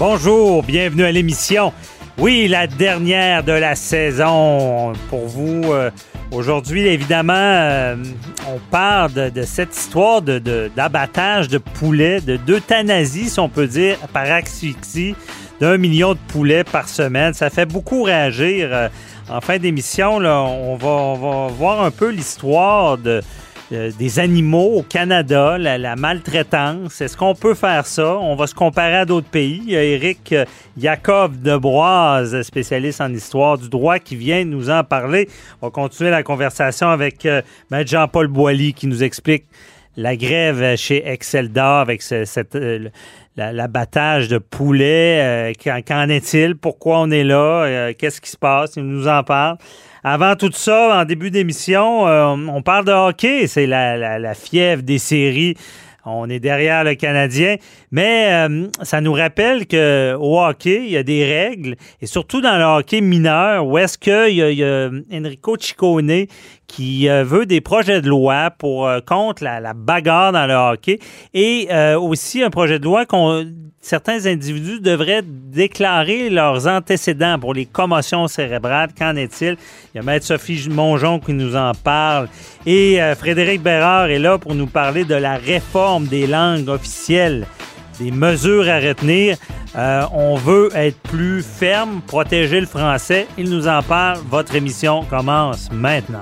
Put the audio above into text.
Bonjour, bienvenue à l'émission. Oui, la dernière de la saison pour vous. euh, Aujourd'hui, évidemment, euh, on parle de, de cette histoire de- de- d'abattage de, poulets, de d'euthanasie, si on peut dire, par asphyxie d'un million de poulets par semaine. Ça fait beaucoup réagir. Euh, en fin d'émission, on va, on va voir un peu l'histoire de, euh, des animaux au Canada, la, la maltraitance. Est-ce qu'on peut faire ça? On va se comparer à d'autres pays. Il y a euh, Yakov Debroise, spécialiste en histoire du droit, qui vient nous en parler. On va continuer la conversation avec euh, Maître Jean-Paul Boilly qui nous explique la grève chez Excelda avec ce- cette, euh, l'abattage de poulets. euh, qu'en, est-il? Pourquoi on est là? Euh, qu'est-ce qui se passe? Il nous en parle. Avant tout ça, en début d'émission, on parle de hockey. C'est la, la- fièvre des séries. On est derrière le Canadien. Mais ça nous rappelle qu'au hockey, il y a des règles. Et surtout dans le hockey mineur, où est-ce qu'il y, y a Enrico Ciccone qui euh, veut des projets de loi pour euh, contre la, la bagarre dans le hockey et euh, aussi un projet de loi qu'on certains individus devraient déclarer leurs antécédents pour les commotions cérébrales. Qu'en est-il? Il y a Maître Sophie Mongeon qui nous en parle. Et euh, Frédéric Bérard est là pour nous parler de la réforme des langues officielles, des mesures à retenir. Euh, on veut être plus ferme, protéger le français. Il nous en parle. Votre émission commence maintenant.